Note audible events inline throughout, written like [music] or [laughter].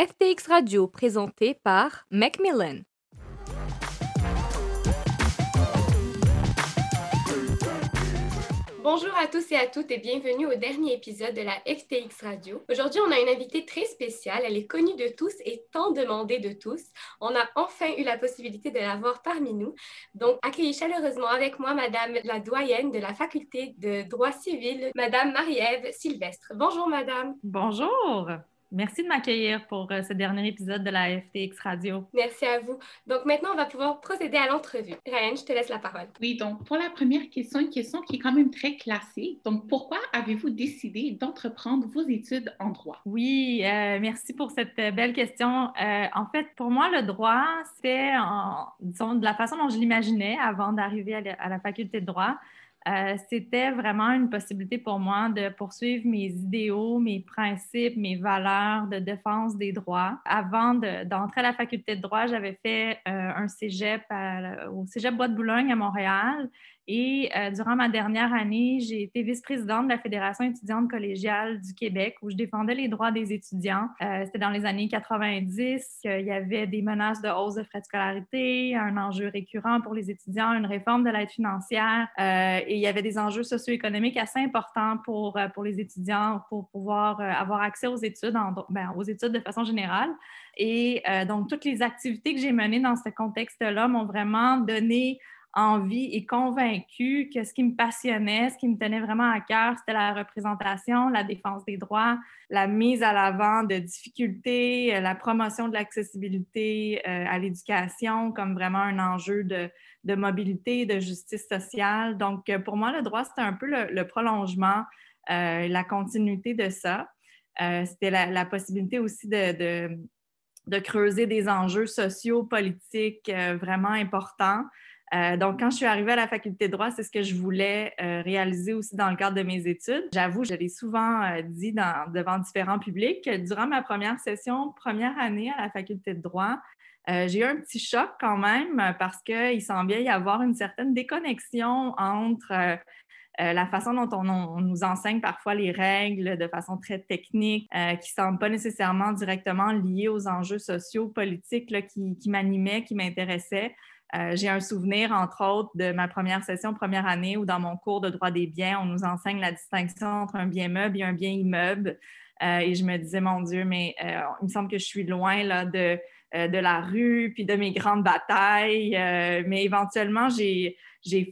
FTX Radio présenté par Macmillan. Bonjour à tous et à toutes et bienvenue au dernier épisode de la FTX Radio. Aujourd'hui, on a une invitée très spéciale. Elle est connue de tous et tant demandée de tous. On a enfin eu la possibilité de la voir parmi nous. Donc, accueillez chaleureusement avec moi Madame la doyenne de la faculté de droit civil, Madame Marie-Ève Sylvestre. Bonjour, Madame. Bonjour. Merci de m'accueillir pour euh, ce dernier épisode de la FTX Radio. Merci à vous. Donc maintenant, on va pouvoir procéder à l'entrevue. Ryan, je te laisse la parole. Oui, donc pour la première question, une question qui est quand même très classée. Donc pourquoi avez-vous décidé d'entreprendre vos études en droit? Oui, euh, merci pour cette euh, belle question. en fait, pour moi, le droit, c'est, disons, de la façon dont je l'imaginais avant d'arriver à, la faculté de droit. Euh, c'était vraiment une possibilité pour moi de poursuivre mes idéaux, mes principes, mes valeurs de défense des droits. Avant d'entrer à la faculté de droit, j'avais fait euh, un cégep au cégep Bois de Boulogne à Montréal et euh, durant ma dernière année, j'ai été vice-présidente de la Fédération étudiante collégiale du Québec où je défendais les droits des étudiants. Euh, c'était dans les années 90. Il y avait des menaces de hausse de frais de scolarité, un enjeu récurrent pour les étudiants, une réforme de l'aide financière euh, et il y avait des enjeux socio-économiques assez importants pour, pour les étudiants pour pouvoir avoir accès aux études, ben, aux études de façon générale. Et donc, toutes les activités que j'ai menées dans ce contexte-là m'ont vraiment donné envie et convaincue que ce qui me passionnait, ce qui me tenait vraiment à cœur, c'était la représentation, la défense des droits, la mise à l'avant de difficultés, euh, la promotion de l'accessibilité euh, à l'éducation comme vraiment un enjeu de, mobilité, de justice sociale. Donc, euh, pour moi, le droit, c'était un peu le, prolongement, la continuité de ça. c'était la, possibilité aussi de, creuser des enjeux sociaux, politiques vraiment importants. Euh, donc, quand je suis arrivée à la faculté de droit, c'est ce que je voulais euh, réaliser aussi dans le cadre de mes études. J'avoue, je l'ai souvent euh, dit devant différents publics, durant ma première session, première année à la faculté de droit, j'ai eu un petit choc quand même parce qu'il semblait y avoir une certaine déconnexion entre la façon dont on, nous enseigne parfois les règles de façon très technique, qui ne semblent pas nécessairement directement liées aux enjeux sociaux, politiques qui m'animaient, qui m'intéressaient. Euh, j'ai un souvenir, entre autres, de ma première session, première année, où dans mon cours de droit des biens, on nous enseigne la distinction entre un bien meuble et un bien immeuble. Euh, et je me disais, mon Dieu, mais euh, il me semble que je suis loin là, de, de la rue, puis de mes grandes batailles. mais éventuellement, j'ai,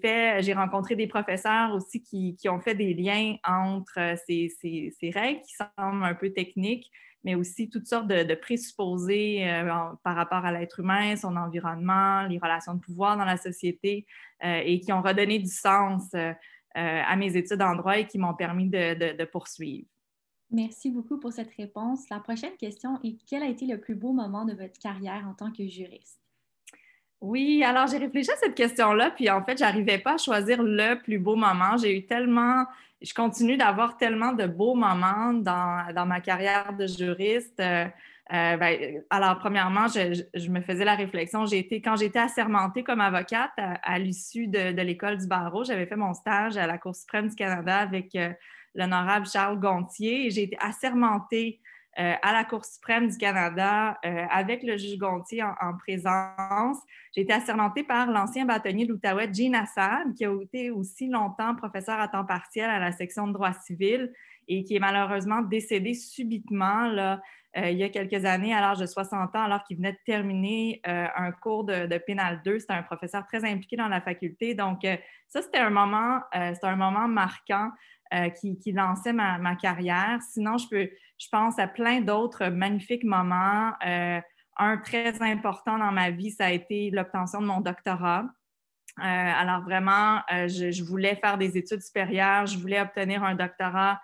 fait, j'ai rencontré des professeurs aussi qui, qui, ont fait des liens entre ces, ces règles qui semblent un peu techniques, mais aussi toutes sortes de, présupposés euh, par rapport à l'être humain, son environnement, les relations de pouvoir dans la société, euh, et qui ont redonné du sens euh, à mes études en droit et qui m'ont permis de, poursuivre. Merci beaucoup pour cette réponse. La prochaine question est quel a été le plus beau moment de votre carrière en tant que juriste? Oui, alors j'ai réfléchi à cette question-là, puis en fait, j'arrivais pas à choisir le plus beau moment. J'ai eu tellement je continue d'avoir tellement de beaux moments dans, ma carrière de juriste. Euh, euh, ben, alors, premièrement, je, me faisais la réflexion. J'ai été, quand j'étais assermentée comme avocate à, l'issue de, l'école du barreau, j'avais fait mon stage à la Cour suprême du Canada avec euh, l'honorable Charles Gontier et j'ai été assermentée euh, à la Cour suprême du Canada euh, avec le juge Gontier en, présence. J'ai été assermentée par l'ancien bâtonnier de l'Outaouais, Jean Assad, qui a été aussi longtemps professeur à temps partiel à la section de droit civil et qui est malheureusement décédé subitement là, euh, il y a quelques années à l'âge de 60 ans, alors qu'il venait de terminer un cours de, Pénal 2. C'était un professeur très impliqué dans la faculté. Donc, ça, c'était un moment, un moment marquant. Qui, lançait ma, carrière. Sinon, je, peux, je pense à plein d'autres magnifiques moments. Euh, un très important dans ma vie, ça a été l'obtention de mon doctorat. Euh, alors vraiment, je, voulais faire des études supérieures, je voulais obtenir un doctorat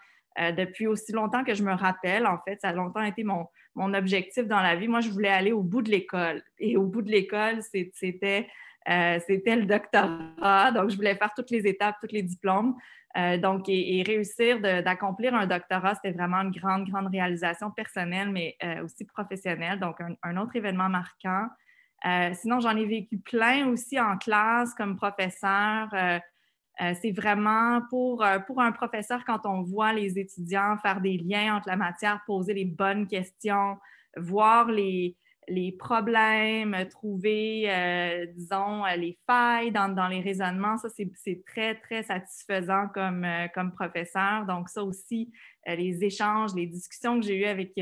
depuis aussi longtemps que je me rappelle. En fait, ça a longtemps été mon, mon objectif dans la vie. Moi, je voulais aller au bout de l'école. Et au bout de l'école, c'était c'était le doctorat. Donc, je voulais faire toutes les étapes, tous les diplômes. Euh, donc, et, réussir d'accomplir un doctorat, c'était vraiment une grande, grande réalisation personnelle, mais euh, aussi professionnelle. Donc, un, autre événement marquant. Euh, sinon, j'en ai vécu plein aussi en classe comme professeur. c'est vraiment pour, pour un professeur, quand on voit les étudiants faire des liens entre la matière, poser les bonnes questions, voir les, les problèmes, trouver, euh, disons, euh, les failles dans, les raisonnements. Ça, c'est très, très satisfaisant comme, euh, comme professeur. Donc, ça aussi, les échanges, les discussions que j'ai eues avec,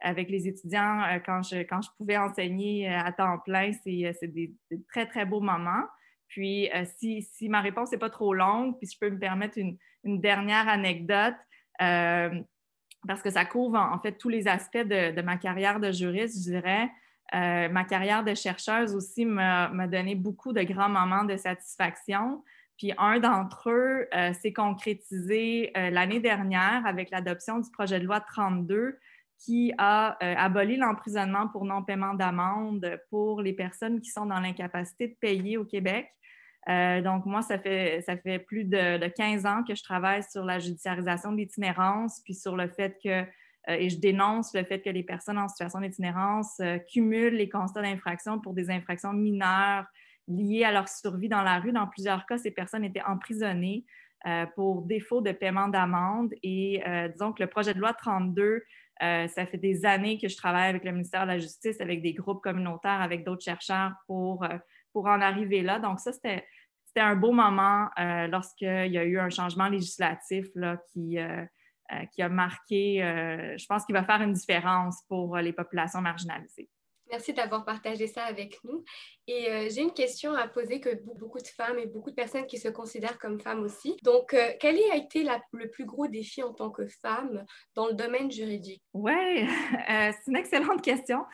avec les étudiants quand, je, quand je pouvais enseigner à temps plein, c'est des, très, très beaux moments. Puis, si, si, ma réponse n'est pas trop longue, puis je peux me permettre une, une dernière anecdote, parce que ça couvre en, fait tous les aspects de, ma carrière de juriste, je dirais. Euh, ma carrière de chercheuse aussi m'a donné beaucoup de grands moments de satisfaction. Puis un d'entre eux euh, s'est concrétisé euh, l'année dernière avec l'adoption du projet de loi 32 qui a aboli l'emprisonnement pour non-paiement d'amende pour les personnes qui sont dans l'incapacité de payer au Québec. Euh, donc, moi, ça fait, ça fait plus de, 15 ans que je travaille sur la judiciarisation de l'itinérance, puis sur le fait que, euh, et je dénonce le fait que les personnes en situation d'itinérance euh, cumulent les constats d'infraction pour des infractions mineures liées à leur survie dans la rue. Dans plusieurs cas, ces personnes étaient emprisonnées pour défaut de paiement d'amende. Et disons que le projet de loi 32, ça fait des années que je travaille avec le ministère de la Justice, avec des groupes communautaires, avec d'autres chercheurs pour pour en arriver là. Donc, ça, c'était, un beau moment euh, lorsqu'il y a eu un changement législatif là, qui, euh, euh, qui a marqué, je pense qu'il va faire une différence pour les populations marginalisées. Merci d'avoir partagé ça avec nous. Et j'ai une question à poser que beaucoup de femmes et beaucoup de personnes qui se considèrent comme femmes aussi. Donc, quel a été le plus gros défi en tant que femme dans le domaine juridique? Oui, [laughs] c'est une excellente question.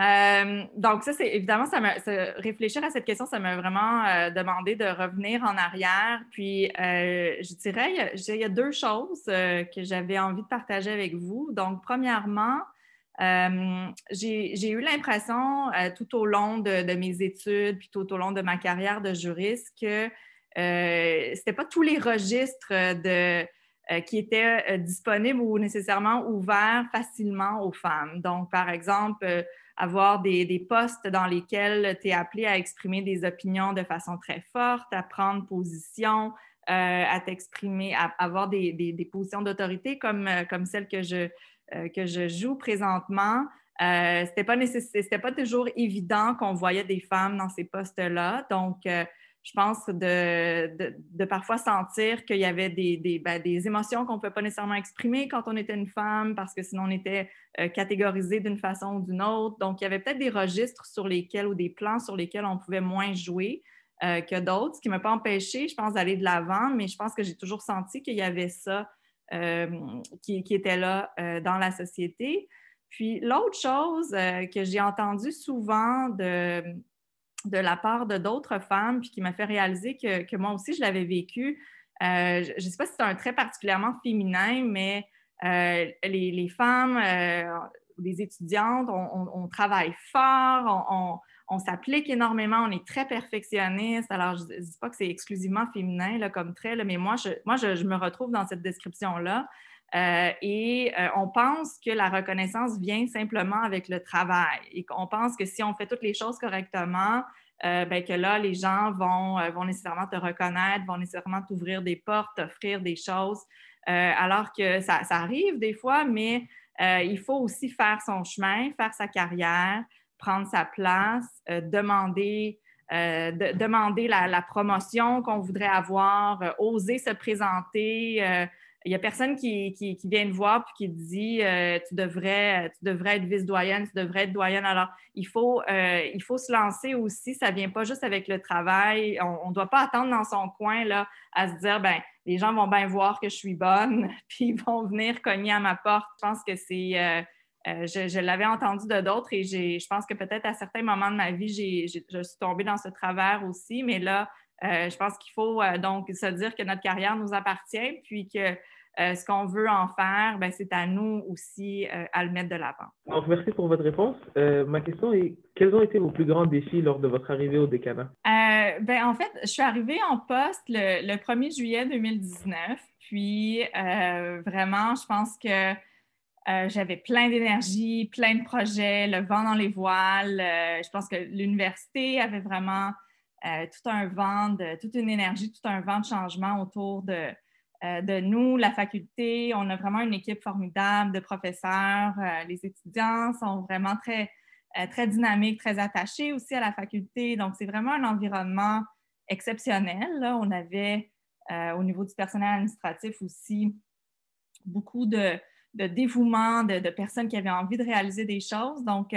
Euh, donc, ça, c'est évidemment, ça réfléchir à cette question, ça m'a vraiment euh, demandé de revenir en arrière. Puis, euh, je dirais, il y, a, deux choses que j'avais envie de partager avec vous. Donc, premièrement, j'ai eu l'impression tout au long de, mes études, puis tout au long de ma carrière de juriste, que ce n'était pas tous les registres qui étaient disponibles ou nécessairement ouverts facilement aux femmes. Donc, par exemple, avoir des, des, postes dans lesquels tu es appelé à exprimer des opinions de façon très forte, à prendre position, euh, à t'exprimer, à avoir des, des, positions d'autorité comme, euh, comme celle que je, euh, que je joue présentement. Euh, c'était pas pas toujours évident qu'on voyait des femmes dans ces postes-là. Donc, je pense, de, parfois sentir qu'il y avait des, ben, émotions qu'on ne peut pas nécessairement exprimer quand on était une femme, parce que sinon on était euh, catégorisé d'une façon ou d'une autre. Donc, il y avait peut-être des registres sur lesquels ou des plans sur lesquels on pouvait moins jouer euh, que d'autres, ce qui ne m'a pas empêché, je pense, d'aller de l'avant, mais je pense que j'ai toujours senti qu'il y avait ça euh, qui, qui, était là dans la société. Puis l'autre chose que j'ai entendu souvent de de la part de d'autres femmes, puis qui m'a fait réaliser que, moi aussi, je l'avais vécu. Euh, je ne sais pas si c'est un trait particulièrement féminin, mais euh, les, femmes, euh, les étudiantes, on, travaille fort, on, s'applique énormément, on est très perfectionniste. Alors, je ne dis pas que c'est exclusivement féminin là, comme trait, mais moi, je, moi je, me retrouve dans cette description-là. Et on pense que la reconnaissance vient simplement avec le travail et qu'on pense que si on fait toutes les choses correctement, euh, ben, que là, les gens vont, euh, vont nécessairement te reconnaître, vont nécessairement t'ouvrir des portes, t'offrir des choses, euh, alors que ça, arrive des fois, mais il faut aussi faire son chemin, faire sa carrière, prendre sa place, demander, la promotion qu'on voudrait avoir, oser se présenter il n'y a personne qui, qui, vient te voir et qui te dit euh, tu, devrais, tu devrais être vice-doyenne, tu devrais être doyenne. Alors, il faut, euh, il faut se lancer aussi. Ça ne vient pas juste avec le travail. On ne doit pas attendre dans son coin là, à se dire ben les gens vont bien voir que je suis bonne, [laughs] puis ils vont venir cogner à ma porte. Je pense que c'est. Euh, je, je l'avais entendu de d'autres et je pense que peut-être à certains moments de ma vie, je suis tombée dans ce travers aussi, mais là, je pense qu'il faut donc se dire que notre carrière nous appartient, puis que euh, ce qu'on veut en faire, ben, c'est à nous aussi euh, à le mettre de l'avant. Alors, merci pour votre réponse. Euh, ma question est, quels ont été vos plus grands défis lors de votre arrivée au décanat? ben, en fait, je suis arrivée en poste le, 1er juillet 2019. Puis, vraiment, je pense que j'avais plein d'énergie, plein de projets, le vent dans les voiles. je pense que l'université avait vraiment tout un vent, de, toute une énergie, tout un vent de changement autour de, de nous, la faculté. On a vraiment une équipe formidable de professeurs. les étudiants sont vraiment très, très dynamiques, très attachés aussi à la faculté. Donc, c'est vraiment un environnement exceptionnel. On avait au niveau du personnel administratif aussi beaucoup de, dévouement, de, personnes qui avaient envie de réaliser des choses. Donc,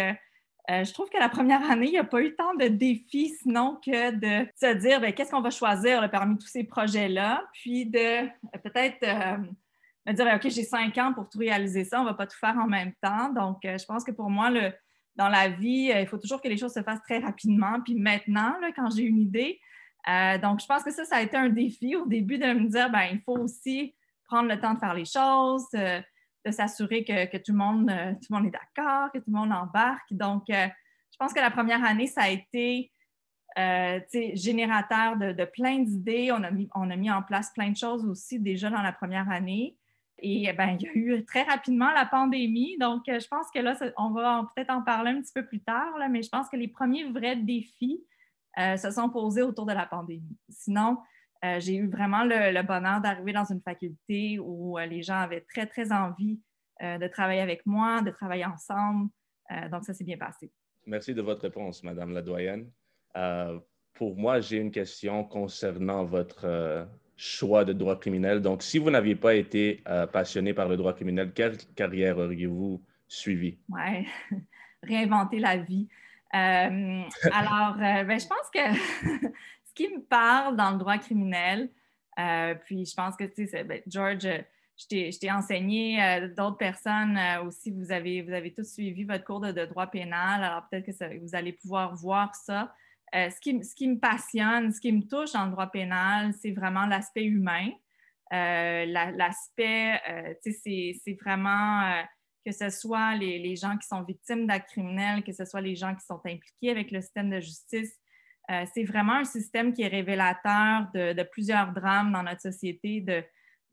euh, je trouve que la première année, il n'y a pas eu tant de défis sinon que de se dire ben, qu'est-ce qu'on va choisir parmi tous ces projets-là, puis de euh, peut-être euh, me dire OK, j'ai cinq ans pour tout réaliser ça, on ne va pas tout faire en même temps. Donc, je pense que pour moi, dans la vie, il faut toujours que les choses se fassent très rapidement, puis maintenant, quand j'ai une idée. donc, je pense que ça, ça a été un défi au début de me dire ben, il faut aussi prendre le temps de faire les choses de s'assurer que, tout, le monde, euh, tout le monde est d'accord, que tout le monde embarque. Donc, euh, je pense que la première année, ça a été euh, générateur de, plein d'idées. On a, mis, on a mis en place plein de choses aussi déjà dans la première année. Et ben, il y a eu très rapidement la pandémie. Donc, je pense que là, on va peut-être en parler un petit peu plus tard, mais je pense que les premiers vrais défis se sont posés autour de la pandémie. Sinon, euh, j'ai eu vraiment le, bonheur d'arriver dans une faculté où euh, les gens avaient très, très envie euh, de travailler avec moi, de travailler ensemble. donc, ça s'est bien passé. Merci de votre réponse, Madame la doyenne. pour moi, j'ai une question concernant votre choix de droit criminel. Donc, si vous n'aviez pas été passionné par le droit criminel, quelle carrière auriez-vous suivi? Oui, [laughs] réinventer la vie. [laughs] alors, ben, je pense que qui me parle dans le droit criminel. Euh, puis je pense que, tu sais, ben, George, euh, je t'ai enseigné, euh, d'autres personnes aussi, vous avez, vous avez tous suivi votre cours de, droit pénal, alors peut-être que vous allez pouvoir voir ça. ce, qui, me passionne, ce qui me touche dans le droit pénal, c'est vraiment l'aspect humain. l'aspect, tu sais, c'est vraiment que ce soit les, les gens qui sont victimes d'actes criminels, que ce soit les gens qui sont impliqués avec le système de justice, euh, c'est vraiment un système qui est révélateur de, plusieurs drames dans notre société, de,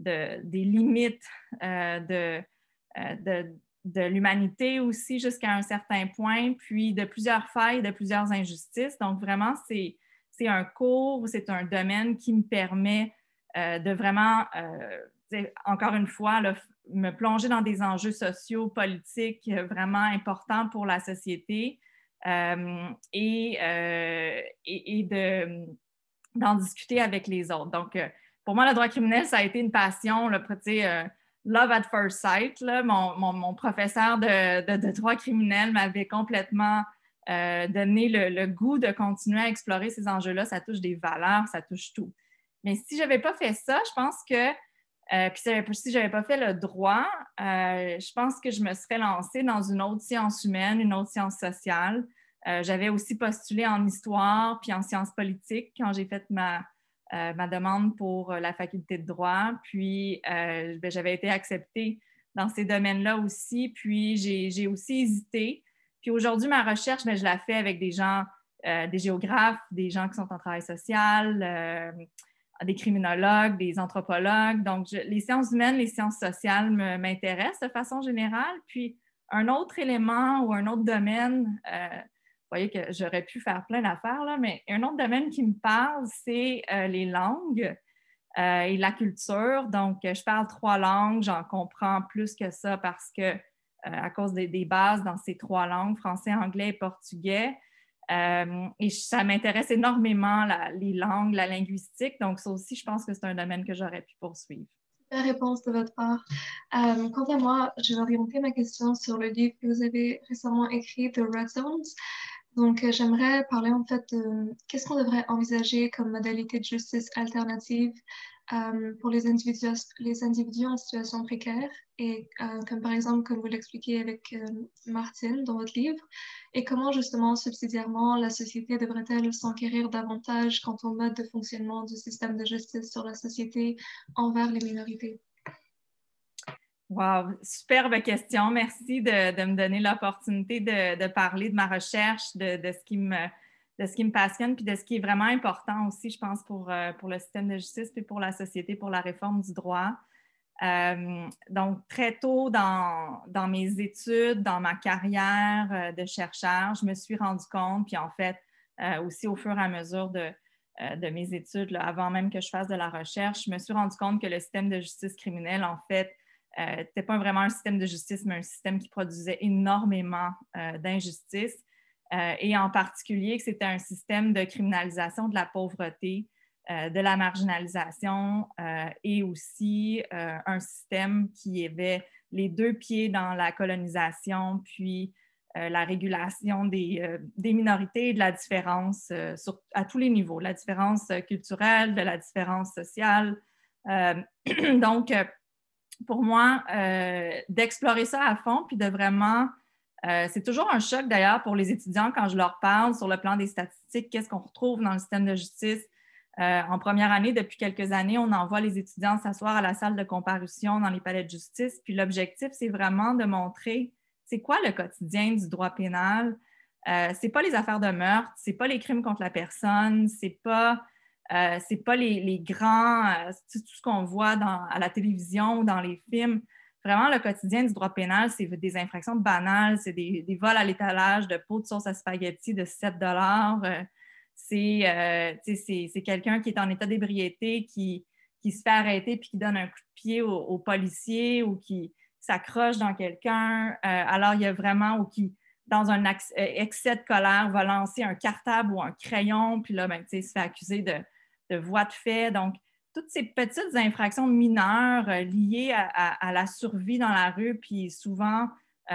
des limites euh, euh, de, l'humanité aussi jusqu'à un certain point, puis de plusieurs failles, de plusieurs injustices. Donc, vraiment, c'est, un cours, c'est un domaine qui me permet de vraiment, encore une fois, me plonger dans des enjeux sociaux, politiques vraiment importants pour la société. Euh, et, euh, et, d'en discuter avec les autres. Donc, euh, pour moi, le droit criminel, ça a été une passion, là, love at first sight. Mon, mon, professeur de, de, droit criminel m'avait complètement donné le, le, goût de continuer à explorer ces enjeux-là. Ça touche des valeurs, ça touche tout. Mais si je n'avais pas fait ça, je pense que euh, puis si je n'avais pas fait le droit, euh, je pense que je me serais lancée dans une autre science humaine, une autre science sociale. Euh, j'avais aussi postulé en histoire puis en sciences politiques quand j'ai fait ma, ma, demande pour la faculté de droit. Puis ben, j'avais été acceptée dans ces domaines-là aussi. Puis j'ai aussi hésité. Puis aujourd'hui, ma recherche, ben, je la fais avec des gens, des géographes, des gens qui sont en travail social des criminologues, des anthropologues. Donc, les sciences humaines, les sciences sociales m'intéressent de façon générale. Puis, un autre élément ou un autre domaine, euh, vous voyez que j'aurais pu faire plein d'affaires, mais un autre domaine qui me parle, c'est euh, les langues euh, et la culture. Donc, je parle trois langues, j'en comprends plus que ça parce que, à cause des, bases dans ces trois langues, français, anglais et portugais, euh, et ça m'intéresse énormément les langues, la linguistique. Donc, ça aussi, je pense que c'est un domaine que j'aurais pu poursuivre. La réponse de votre part. Euh, quant à moi, je vais orienter ma question sur le livre que vous avez récemment écrit, The Red Zones. Donc, euh, j'aimerais parler en fait de qu'est-ce qu'on devrait envisager comme modalité de justice alternative euh, pour les individus, les individus en situation précaire, et euh, comme par exemple, comme vous l'expliquez avec euh, Martine dans votre livre, et comment justement, subsidiairement, la société devrait-elle s'enquérir davantage quant au mode de fonctionnement du système de justice sur la société envers les minorités? Wow, superbe question. Merci de, me donner l'opportunité de, parler de ma recherche, de ce qui me de ce qui me passionne, puis de ce qui est vraiment important aussi, je pense, pour, euh, pour le système de justice, puis pour la société, pour la réforme du droit. Euh, donc, très tôt dans, dans, mes études, dans ma carrière euh, de chercheur, je me suis rendu compte, puis en fait, aussi au fur et à mesure de, de mes études, avant même que je fasse de la recherche, je me suis rendu compte que le système de justice criminelle, en fait, n'était pas vraiment un système de justice, mais un système qui produisait énormément d'injustice. et en particulier que c'était un système de criminalisation de la pauvreté, de la marginalisation et aussi un système qui avait les deux pieds dans la colonisation, puis euh, la régulation des, euh, des, minorités et de la différence euh, à tous les niveaux, la différence culturelle, de la différence sociale. [clears throat] donc, pour moi, d'explorer ça à fond, puis de vraiment... c'est toujours un choc d'ailleurs pour les étudiants quand je leur parle sur le plan des statistiques, qu'est-ce qu'on retrouve dans le système de justice. en première année, depuis quelques années, on envoie les étudiants s'asseoir à la salle de comparution dans les palais de justice. Puis l'objectif, c'est vraiment de montrer c'est quoi le quotidien du droit pénal? Euh, c'est pas les affaires de meurtre, c'est pas les crimes contre la personne, c'est pas, euh, pas les, grands, euh, tout ce qu'on voit à la télévision ou dans les films. Vraiment, le quotidien du droit pénal, c'est des infractions banales, c'est des, vols à l'étalage de pots de sauce à spaghetti de 7 euh, c'est quelqu'un qui est en état d'ébriété, qui, qui se fait arrêter puis qui donne un coup de pied au policier ou qui, s'accroche dans quelqu'un. Euh, alors, il y a vraiment, ou qui, dans un euh, excès de colère, va lancer un cartable ou un crayon, puis là, ben, il se fait accuser de, de voie de fait. Donc, toutes ces petites infractions mineures euh, liées à, la survie dans la rue, puis souvent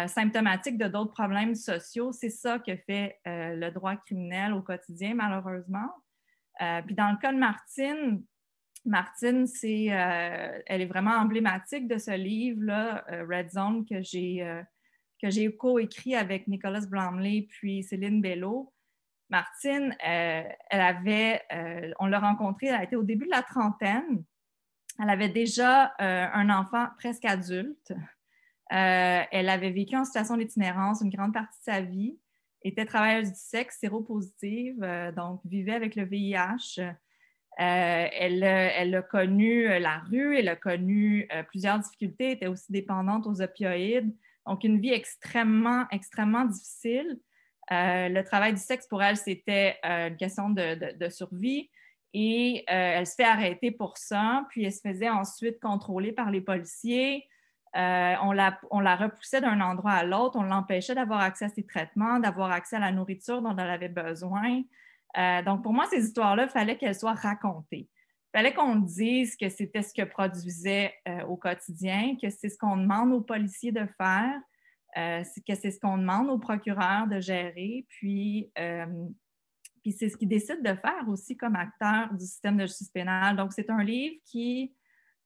symptomatiques de d'autres problèmes sociaux, c'est ça que fait le droit criminel au quotidien, malheureusement. puis dans le cas de Martine, Martine, c'est, euh, elle est vraiment emblématique de ce livre-là, euh, Red Zone, que j'ai, euh, que j'ai co-écrit avec Nicolas Blomley puis Céline Bello. Martine, elle avait, on l'a rencontrée, elle été au début de la trentaine. Elle avait déjà un enfant presque adulte. elle avait vécu en situation d'itinérance une grande partie de sa vie, était travailleuse du sexe, séropositive, donc vivait avec le VIH. Euh, elle, elle, a connu euh, la rue, elle a connu euh, plusieurs difficultés, était aussi dépendante aux opioïdes. Donc, une vie extrêmement, extrêmement difficile. Le travail du sexe pour elle, c'était une question de, survie. Et elle se fait arrêter pour ça, puis elle se faisait ensuite contrôler par les policiers. on, la, repoussait d'un endroit à l'autre, on l'empêchait d'avoir accès à ses traitements, d'avoir accès à la nourriture dont elle avait besoin. Euh, donc, pour moi, ces histoires-là, il fallait qu'elles soient racontées. Il fallait qu'on dise que c'était ce que produisait euh, au quotidien, que c'est ce qu'on demande aux policiers de faire, euh, que c'est ce qu'on demande aux procureurs de gérer, puis, puis c'est ce qu'ils décident de faire aussi comme acteurs du système de justice pénale. Donc, c'est un livre qui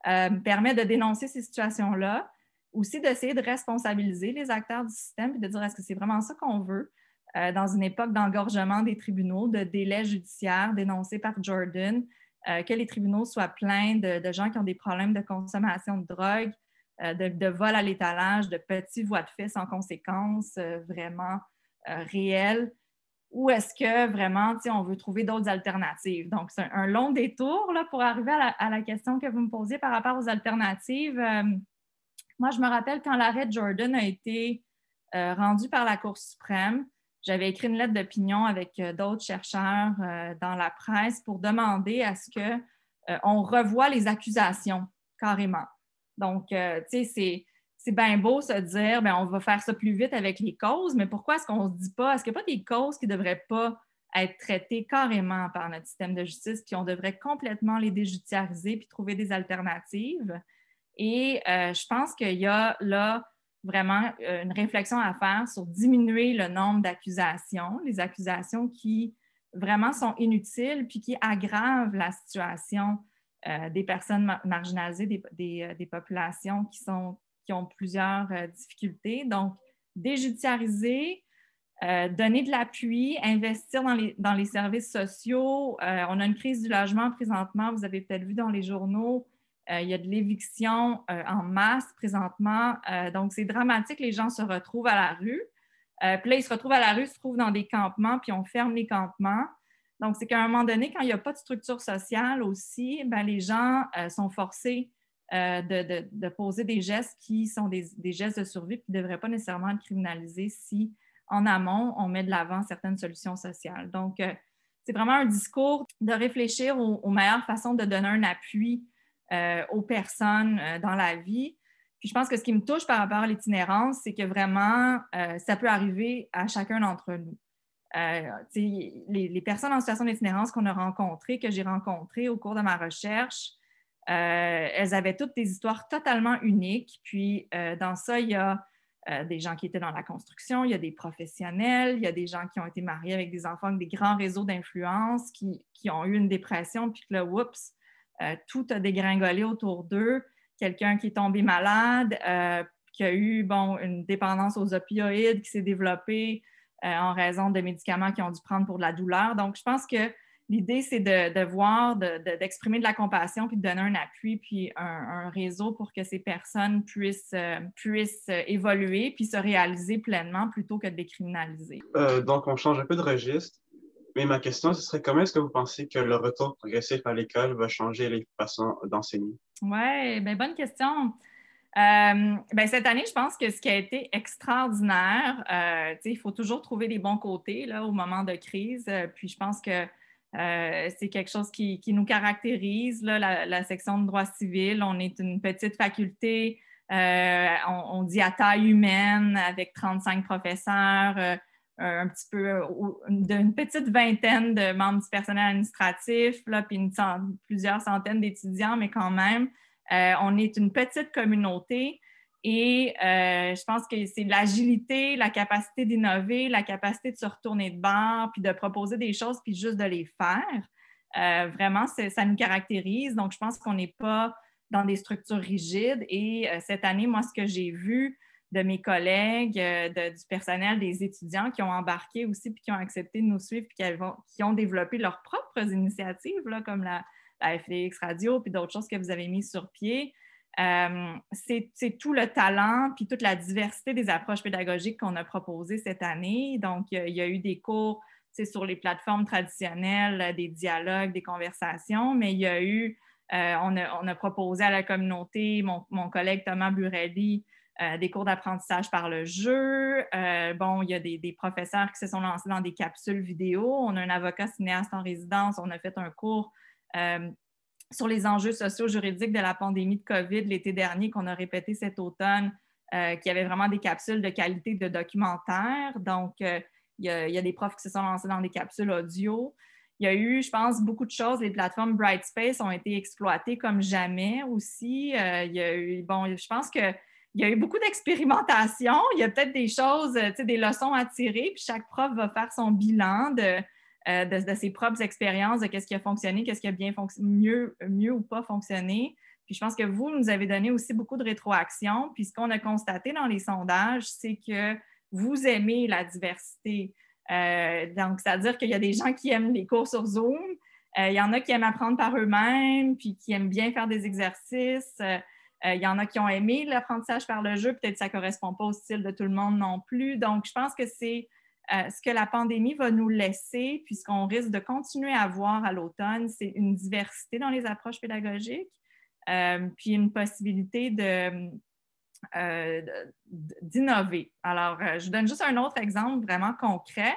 permet de dénoncer ces situations-là, aussi d'essayer de responsabiliser les acteurs du système et de dire est-ce que c'est vraiment ça qu'on veut? Euh, dans une époque d'engorgement des tribunaux, de délais judiciaires dénoncés par Jordan, euh, que les tribunaux soient pleins de, gens qui ont des problèmes de consommation de drogue, euh, de, vol à l'étalage, de petits voies de fait sans conséquences vraiment réelles, ou est-ce que vraiment, on veut trouver d'autres alternatives? Donc, c'est un, long détour là, pour arriver à la, question que vous me posiez par rapport aux alternatives. moi, je me rappelle quand l'arrêt Jordan a été rendu par la Cour suprême, j'avais écrit une lettre d'opinion avec euh, d'autres chercheurs euh, dans la presse pour demander à ce qu'on euh, on revoie les accusations carrément. Donc, tu sais, c'est bien beau se dire, ben, on va faire ça plus vite avec les causes, mais pourquoi est-ce qu'on ne se dit pas, est-ce qu'il n'y a pas des causes qui ne devraient pas être traitées carrément par notre système de justice, puis on devrait complètement les déjudiciariser puis trouver des alternatives? Et je pense qu'il y a là vraiment euh, une réflexion à faire sur diminuer le nombre d'accusations, les accusations qui vraiment sont inutiles puis qui aggravent la situation euh, des personnes marginalisées, des, euh, des, populations qui, ont plusieurs difficultés. Donc, déjudiciariser, donner de l'appui, investir dans les, dans les services sociaux. on a une crise du logement présentement, vous avez peut-être vu dans les journaux, euh, il y a de l'éviction euh, en masse présentement. Euh, donc, c'est dramatique. Les gens se retrouvent à la rue. puis là, ils se retrouvent à la rue, se trouvent dans des campements, puis on ferme les campements. Donc, c'est qu'à un moment donné, quand il n'y a pas de structure sociale aussi, ben, les gens sont forcés de, poser des gestes qui sont des, gestes de survie qui ne devraient pas nécessairement être criminalisés si, en amont, on met de l'avant certaines solutions sociales. Donc, c'est vraiment un discours de réfléchir aux, meilleures façons de donner un appui euh, aux personnes euh, dans la vie. Puis je pense que ce qui me touche par rapport à l'itinérance, c'est que vraiment, euh, ça peut arriver à chacun d'entre nous. Les, les, personnes en situation d'itinérance qu'on a rencontrées, que j'ai rencontrées au cours de ma recherche, elles avaient toutes des histoires totalement uniques. Puis dans ça, il y a euh, des gens qui étaient dans la construction, il y a des professionnels, il y a des gens qui ont été mariés avec des enfants avec des grands réseaux d'influence, qui, ont eu une dépression, puis que là, oups, euh, tout a dégringolé autour d'eux. Quelqu'un qui est tombé malade, euh, qui a eu une dépendance aux opioïdes qui s'est développée en raison de médicaments qu'ils ont dû prendre pour de la douleur. Donc, je pense que l'idée, c'est de, voir, d'exprimer de, la compassion, puis de donner un appui, puis un, réseau pour que ces personnes puissent, euh, puissent euh, évoluer, puis se réaliser pleinement plutôt que de les criminaliser. Euh, donc, on change un peu de registre. Mais ma question, ce serait comment est-ce que vous pensez que le retour progressif à l'école va changer les façons d'enseigner? Oui, bien, bonne question. Ben, cette année, je pense que ce qui a été extraordinaire, il faut toujours trouver les bons côtés là, au moment de crise. puis je pense que euh, c'est quelque chose qui, nous caractérise, la, section de droit civil. On est une petite faculté, euh, on, dit à taille humaine, avec 35 professeurs, euh, un petit peu d'une petite vingtaine de membres du personnel administratif, là, puis plusieurs centaines d'étudiants, mais quand même, on est une petite communauté. Et euh, je pense que c'est l'agilité, la capacité d'innover, la capacité de se retourner de bord, puis de proposer des choses, puis juste de les faire. Euh, vraiment, ça nous caractérise. Donc, je pense qu'on n'est pas dans des structures rigides. Et euh, cette année, moi, ce que j'ai vu de mes collègues, du personnel, des étudiants qui ont embarqué aussi, puis qui ont accepté de nous suivre, puis qui, ont développé leurs propres initiatives, là, comme la, la FDX Radio, puis d'autres choses que vous avez mis sur pied. Euh, c'est tout le talent puis toute la diversité des approches pédagogiques qu'on a proposées cette année. Donc, il y a eu des cours sur les plateformes traditionnelles, des dialogues, des conversations, mais il y a eu, euh, on, a, proposé à la communauté, mon, collègue Thomas Burelli, euh, des cours d'apprentissage par le jeu. bon, il y a des, des, professeurs qui se sont lancés dans des capsules vidéo. On a un avocat cinéaste en résidence. On a fait un cours sur les enjeux sociaux juridiques de la pandémie de COVID l'été dernier qu'on a répété cet automne, euh, qui avait vraiment des capsules de qualité de documentaire. Donc, euh, il, y a, des profs qui se sont lancés dans des capsules audio. Il y a eu, je pense, beaucoup de choses. Les plateformes Brightspace ont été exploitées comme jamais aussi. Euh, il y a eu, bon, je pense que il y a eu beaucoup d'expérimentation. Il y a peut-être des choses, des leçons à tirer, puis chaque prof va faire son bilan de euh, de, ses propres expériences, de qu'est-ce qui a fonctionné, qu'est-ce qui a bien mieux, mieux ou pas fonctionné. Puis je pense que vous nous avez donné aussi beaucoup de rétroaction. Puis ce qu'on a constaté dans les sondages, c'est que vous aimez la diversité. Euh, donc, c'est-à-dire qu'il y a des gens qui aiment les cours sur Zoom, euh, il y en a qui aiment apprendre par eux-mêmes, puis qui aiment bien faire des exercices. il y en a qui ont aimé l'apprentissage par le jeu. Peut-être que ça ne correspond pas au style de tout le monde non plus. Donc, je pense que c'est euh, ce que la pandémie va nous laisser, puisqu'on risque de continuer à voir à l'automne, c'est une diversité dans les approches pédagogiques, euh, puis une possibilité euh, d'innover. Alors, je donne juste un autre exemple vraiment concret.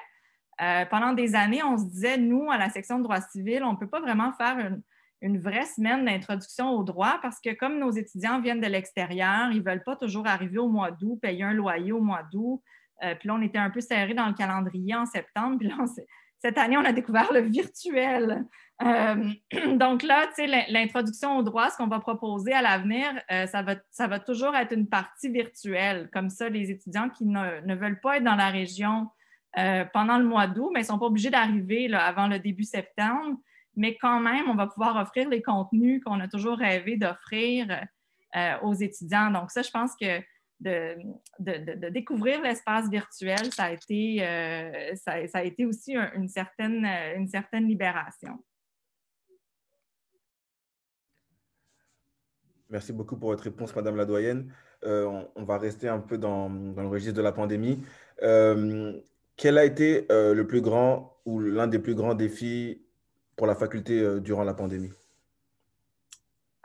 pendant des années, on se disait, nous, à la section de droit civil, on ne peut pas vraiment faire une, une vraie semaine d'introduction au droit parce que comme nos étudiants viennent de l'extérieur, ils ne veulent pas toujours arriver au mois d'août, payer un loyer au mois d'août, euh, puis là, on était un peu serré dans le calendrier en septembre. Puis là, cette année, on a découvert le virtuel. Euh, [clears throat] donc là, tu sais, l'introduction au droit, ce qu'on va proposer à l'avenir, euh, ça, va, ça va toujours être une partie virtuelle. Comme ça, les étudiants qui ne, veulent pas être dans la région pendant le mois d'août, mais ils ne sont pas obligés d'arriver avant le début septembre. Mais quand même, on va pouvoir offrir les contenus qu'on a toujours rêvé d'offrir aux étudiants. Donc ça, je pense que de, découvrir l'espace virtuel, ça a été, euh, ça, a été aussi une, certaine, euh, une certaine libération. Merci beaucoup pour votre réponse, Madame la doyenne. Euh, on, va rester un peu dans, le registre de la pandémie. quel a été le plus grand ou l'un des plus grands défis pour la faculté durant la pandémie?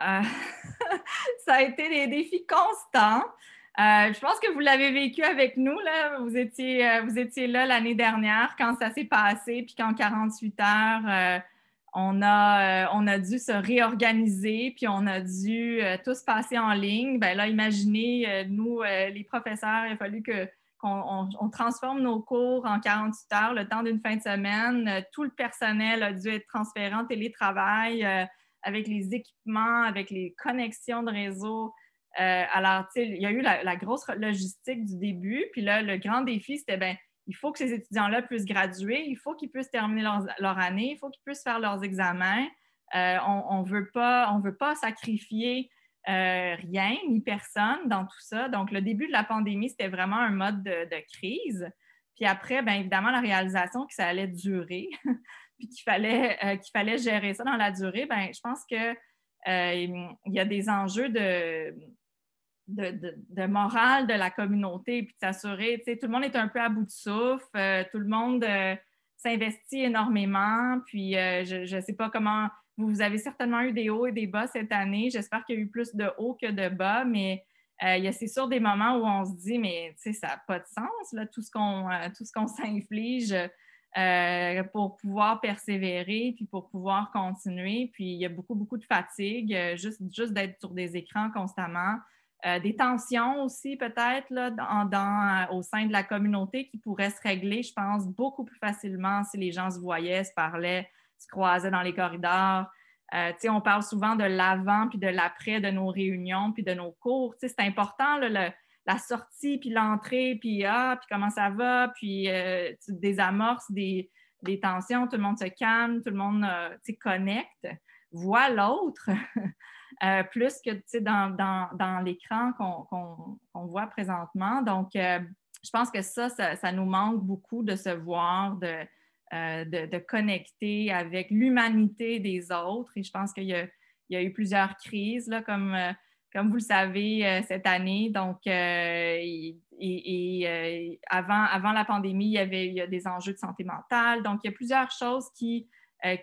[laughs] ça a été des défis constants. Je pense que vous l'avez vécu avec nous. Là. Vous, étiez, vous étiez là l'année dernière quand ça s'est passé, puis qu'en 48 heures, on a, on a dû se réorganiser, puis on a dû tous passer en ligne. Bien là, imaginez, nous, les professeurs, il a fallu que on, transforme nos cours en 48 heures, le temps d'une fin de semaine. Euh, tout le personnel a dû être transféré en télétravail euh, avec les équipements, avec les connexions de réseau. Euh, alors, il y a eu la, grosse logistique du début. Puis là, le grand défi, c'était ben, il faut que ces étudiants-là puissent graduer, il faut qu'ils puissent terminer leur, année, il faut qu'ils puissent faire leurs examens. on ne veut, veut, pas sacrifier euh, rien ni personne dans tout ça. Donc, le début de la pandémie, c'était vraiment un mode de, crise. Puis après, bien évidemment, la réalisation que ça allait durer, [laughs] puis qu'il fallait, euh, qu'il fallait gérer ça dans la durée, bien, je pense qu'il euh, y a des enjeux de, de, morale de la communauté, puis de s'assurer, tu sais, tout le monde est un peu à bout de souffle, tout le monde s'investit énormément, puis je ne sais pas comment vous avez certainement eu des hauts et des bas cette année. J'espère qu'il y a eu plus de hauts que de bas, mais euh, il y a c'est sûr des moments où on se dit, mais ça n'a pas de sens, là, tout ce qu'on euh, [laughs] s'inflige euh, pour pouvoir persévérer, puis pour pouvoir continuer. Puis il y a beaucoup, beaucoup de fatigue, juste, juste d'être sur des écrans constamment. Des tensions aussi peut-être dans, au sein de la communauté qui pourraient se régler, je pense, beaucoup plus facilement si les gens se voyaient, se parlaient, se croisaient dans les corridors. Euh, on parle souvent de l'avant puis de l'après de nos réunions puis de nos cours. C'est important, la sortie puis l'entrée, puis ah, puis comment ça va, puis euh, tu désamorces des, des, tensions, tout le monde se calme, tout le monde euh, connecte, voit l'autre, [laughs] plus que dans, dans, dans l'écran qu'on voit présentement. Donc, je pense que ça, ça, nous manque beaucoup de se voir, de, euh, de, connecter avec l'humanité des autres. Et je pense qu'il y, a eu plusieurs crises, là, comme, euh, comme vous le savez, euh, cette année. Donc, et, avant, avant la pandémie, il y avait il y a des enjeux de santé mentale. Donc, il y a plusieurs choses qui,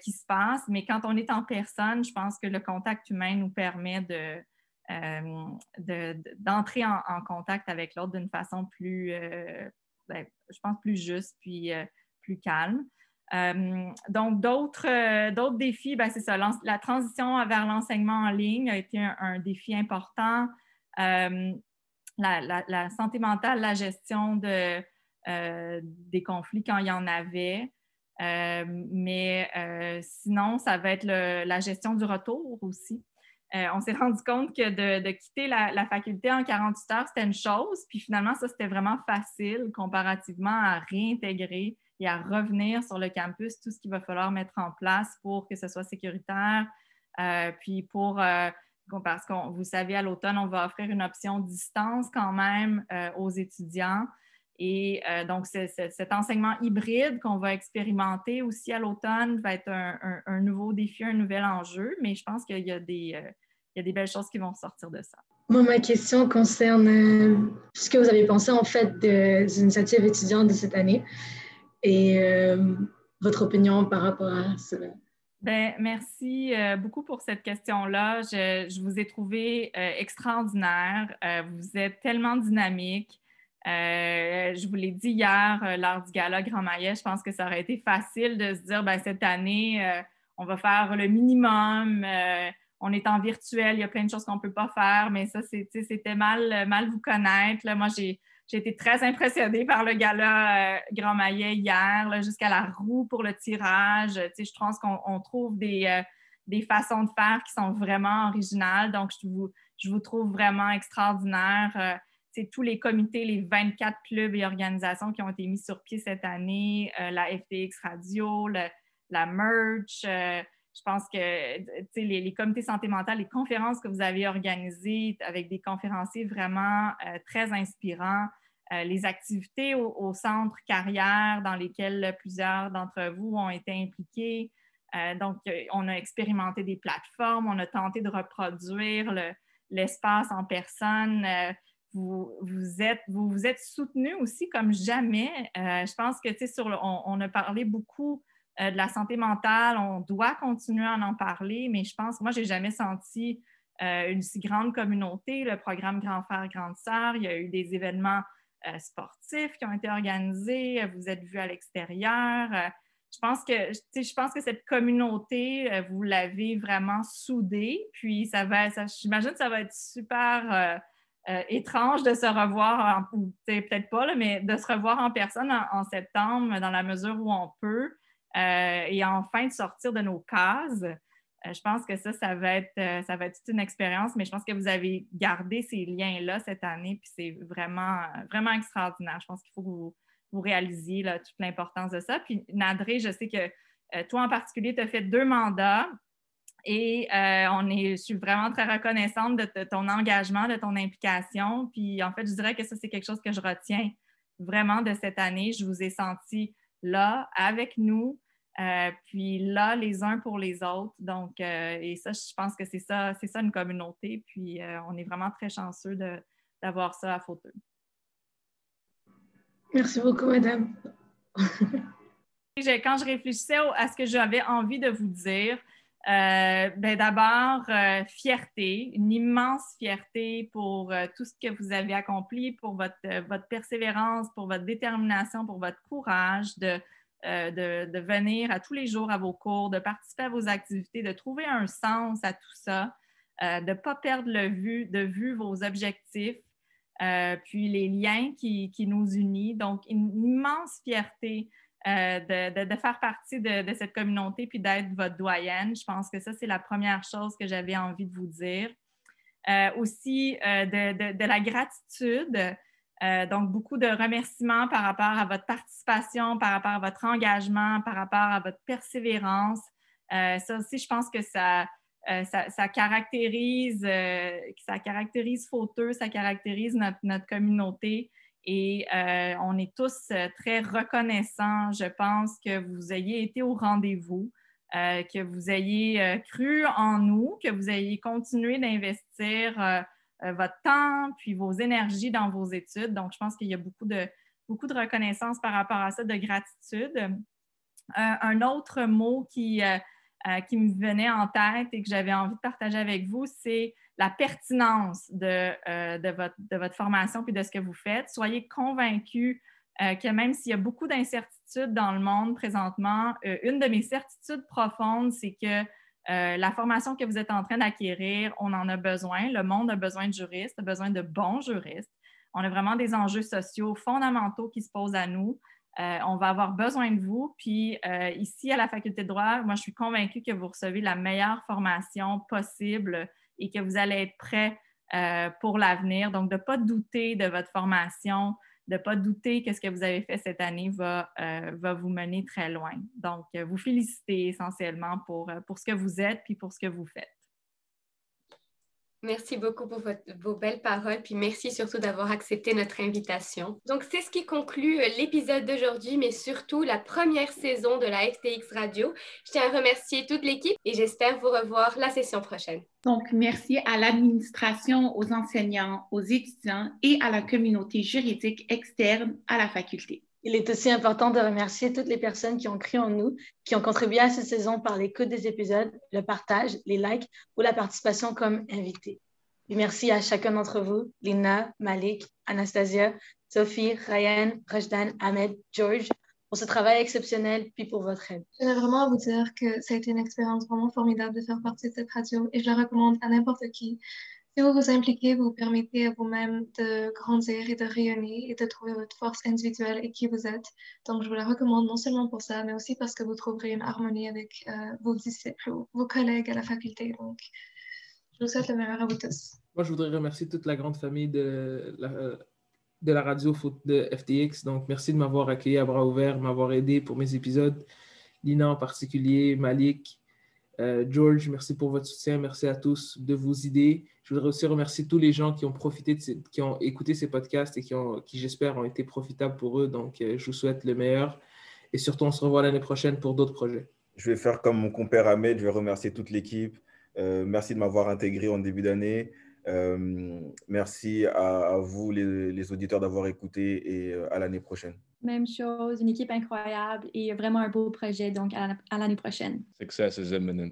qui se passent. Mais quand on est en personne, je pense que le contact humain nous permet de, d'entrer en, contact avec l'autre d'une façon plus, ben, je pense, plus juste, puis plus calme. Euh, donc, d'autres, euh, d'autres défis, ben, c'est ça. La transition vers l'enseignement en ligne a été un, défi important. Euh, la, santé mentale, la gestion de, des conflits quand il y en avait. Mais sinon, ça va être la gestion du retour aussi. on s'est [laughs] rendu compte que de, quitter la, faculté en 48 heures, c'était une chose, puis finalement, ça, c'était vraiment facile comparativement à réintégrer et à revenir sur le campus, tout ce qu'il va falloir mettre en place pour que ce soit sécuritaire. Euh, puis pour, euh, parce que vous savez, à l'automne, on va offrir une option distance quand même euh, aux étudiants. Et donc, cet enseignement hybride qu'on va expérimenter aussi à l'automne va être un, nouveau défi, un nouvel enjeu, mais je pense qu'il y, a des, il y a des belles choses qui vont sortir de ça. Moi, ma question concerne ce que vous avez pensé en fait des initiatives étudiantes de cette année et euh, votre opinion par rapport à cela. Ben, merci euh, beaucoup pour cette question-là. Je, vous ai trouvé euh, extraordinaire. vous êtes tellement dynamique. Je vous l'ai dit hier lors du gala Grand Maillet, je pense que ça aurait été facile de se dire ben, cette année, on va faire le minimum. on est en virtuel, il y a plein de choses qu'on ne peut pas faire, mais ça, c'était mal, mal vous connaître. Moi, j'ai été très impressionnée par le gala euh, Grand Maillet hier, jusqu'à la roue pour le tirage. je pense qu'on trouve des, euh, des, façons de faire qui sont vraiment originales. Donc, je vous, je vous trouve vraiment extraordinaire. Euh, tous les comités, les 24 clubs et organisations qui ont été mis sur pied cette année, la FTX Radio, la merch. je pense que les, comités santé mentale, les conférences que vous avez organisées avec des conférenciers vraiment très inspirants, euh, les activités au, centre carrière dans lesquelles plusieurs d'entre vous ont été impliqués. Euh, donc, euh, on a expérimenté des plateformes, on a tenté de reproduire l'espace en personne. Vous, vous, êtes, vous, vous êtes soutenus aussi comme jamais. je pense que, tu sais, on, a parlé beaucoup de la santé mentale, on doit continuer à en parler, mais je pense, moi, j'ai jamais senti une si grande communauté, le programme Grand Frère, Grande Sœur. Il y a eu des événements sportifs qui ont été organisés. Vous êtes vus à l'extérieur. je pense que je pense que cette communauté, vous l'avez vraiment soudée. Puis ça va, j'imagine que ça va être super euh, étrange de se revoir, peut-être pas, mais de se revoir en personne en, septembre dans la mesure où on peut euh, et enfin de sortir de nos cases. Euh, je pense que ça, ça va, être, ça va être toute une expérience, mais je pense que vous avez gardé ces liens-là cette année, puis c'est vraiment, vraiment extraordinaire. Je pense qu'il faut que vous, vous réalisiez toute l'importance de ça. Puis Nadré, je sais que toi en particulier, tu as fait deux mandats. Et euh, on est, je suis vraiment très reconnaissante de, ton engagement, de ton implication. Puis en fait, je dirais que ça, c'est quelque chose que je retiens vraiment de cette année. Je vous ai senti là, avec nous, euh, puis là, les uns pour les autres. Donc, euh, et ça, je pense que c'est ça, c'est ça une communauté. Puis on est vraiment très chanceux d'avoir ça à Fauteuil. Merci beaucoup, madame. [laughs] Quand je réfléchissais à ce que j'avais envie de vous dire, euh, ben D'abord, euh, fierté, une immense fierté pour euh, tout ce que vous avez accompli, pour votre, votre, persévérance, pour votre détermination, pour votre courage de, de, venir à tous les jours à vos cours, de participer à vos activités, de trouver un sens à tout ça, de ne pas perdre le vue, de vue vos objectifs, puis les liens qui, qui, nous unissent. Donc, une immense fierté euh, de, faire partie de, cette communauté puis d'être votre doyenne. Je pense que ça, c'est la première chose que j'avais envie de vous dire. Euh, aussi, euh, de, la gratitude. donc, beaucoup de remerciements par rapport à votre participation, par rapport à votre engagement, par rapport à votre persévérance. ça aussi, je pense que ça, ça, caractérise, ça caractérise Fauteux, ça caractérise notre, notre communauté. Et euh, on est tous euh, très reconnaissants, je pense, que vous ayez été au rendez-vous, euh, que vous ayez cru en nous, que vous ayez continué d'investir votre temps puis vos énergies dans vos études. Donc, je pense qu'il y a beaucoup de, beaucoup de reconnaissance par rapport à ça, de gratitude. un autre mot qui, qui me venait en tête et que j'avais envie de partager avec vous, c'est la pertinence euh, de, votre, formation puis de ce que vous faites. Soyez convaincus euh, que même s'il y a beaucoup d'incertitudes dans le monde présentement, euh, une de mes certitudes profondes, c'est que la formation que vous êtes en train d'acquérir, on en a besoin. Le monde a besoin de juristes, a besoin de bons juristes. On a vraiment des enjeux sociaux fondamentaux qui se posent à nous. on va avoir besoin de vous. Puis ici, à la faculté de droit, moi, je suis convaincue que vous recevez la meilleure formation possible et que vous allez être prêt euh, pour l'avenir. Donc, de ne pas douter de votre formation, de ne pas douter que ce que vous avez fait cette année va, euh, vous mener très loin. Donc, euh, vous féliciter essentiellement pour, pour ce que vous êtes puis pour ce que vous faites. Merci beaucoup pour vos belles paroles, puis merci surtout d'avoir accepté notre invitation. Donc, c'est ce qui conclut euh, l'épisode d'aujourd'hui, mais surtout la première saison de la FTX Radio. Je tiens à remercier toute l'équipe et j'espère vous revoir la session prochaine. Donc, merci à l'administration, aux enseignants, aux étudiants et à la communauté juridique externe à la faculté. Il est aussi important de remercier toutes les personnes qui ont cru en nous, qui ont contribué à cette saison par l'écoute des épisodes, le partage, les likes ou la participation comme invité. Merci à chacun d'entre vous, Lina, Malik, Anastasia, Sophie, Ryan, Rajdan, Ahmed, George, pour ce travail exceptionnel puis pour votre aide. Je voudrais vraiment vous dire que ça a été une expérience vraiment formidable de faire partie de cette radio et je la recommande à n'importe qui si vous vous impliquez, vous permettez à vous-même de grandir et de rayonner et de trouver votre force individuelle et qui vous êtes. Donc, je vous la recommande non seulement pour ça, mais aussi parce que vous trouverez une harmonie avec euh, vos disciples vos collègues à la faculté. Donc, je vous souhaite le meilleur à vous tous. Moi, je voudrais remercier toute la grande famille de la, de la radio de FTX. Donc, merci de m'avoir accueilli à bras ouverts, m'avoir aidé pour mes épisodes. Lina en particulier, Malik, euh, George, merci pour votre soutien. Merci à tous de vos idées. Je voudrais aussi remercier tous les gens qui ont profité, qui ont écouté ces podcasts et qui, ont, qui j'espère, ont été profitables pour eux. Donc, euh, je vous souhaite le meilleur. Et surtout, on se revoit l'année prochaine pour d'autres projets. Je vais faire comme mon compère Ahmed. Je vais remercier toute l'équipe. Euh, merci de m'avoir intégré en début d'année. Euh, merci à, vous, les, auditeurs, d'avoir écouté et à l'année prochaine. Même chose, une équipe incroyable et vraiment un beau projet. Donc, à, à l'année prochaine. Success is imminent.